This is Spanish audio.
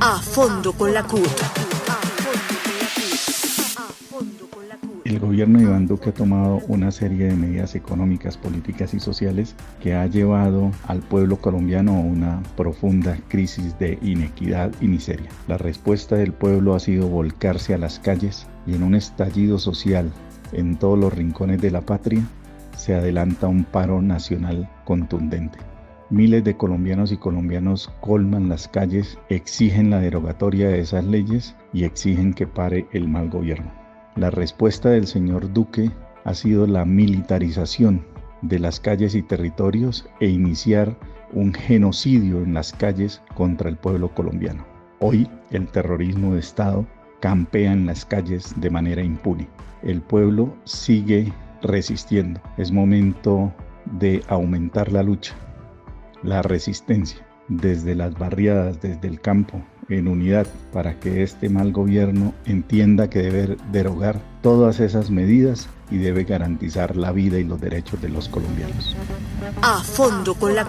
A fondo con la CUT. El gobierno de Iván Duque ha tomado una serie de medidas económicas, políticas y sociales que ha llevado al pueblo colombiano a una profunda crisis de inequidad y miseria. La respuesta del pueblo ha sido volcarse a las calles y en un estallido social en todos los rincones de la patria se adelanta un paro nacional contundente. Miles de colombianos y colombianos colman las calles, exigen la derogatoria de esas leyes y exigen que pare el mal gobierno. La respuesta del señor Duque ha sido la militarización de las calles y territorios e iniciar un genocidio en las calles contra el pueblo colombiano. Hoy el terrorismo de Estado campea en las calles de manera impune. El pueblo sigue resistiendo. Es momento de aumentar la lucha, la resistencia, desde las barriadas, desde el campo, en unidad, para que este mal gobierno entienda que debe derogar todas esas medidas y debe garantizar la vida y los derechos de los colombianos. A fondo con la.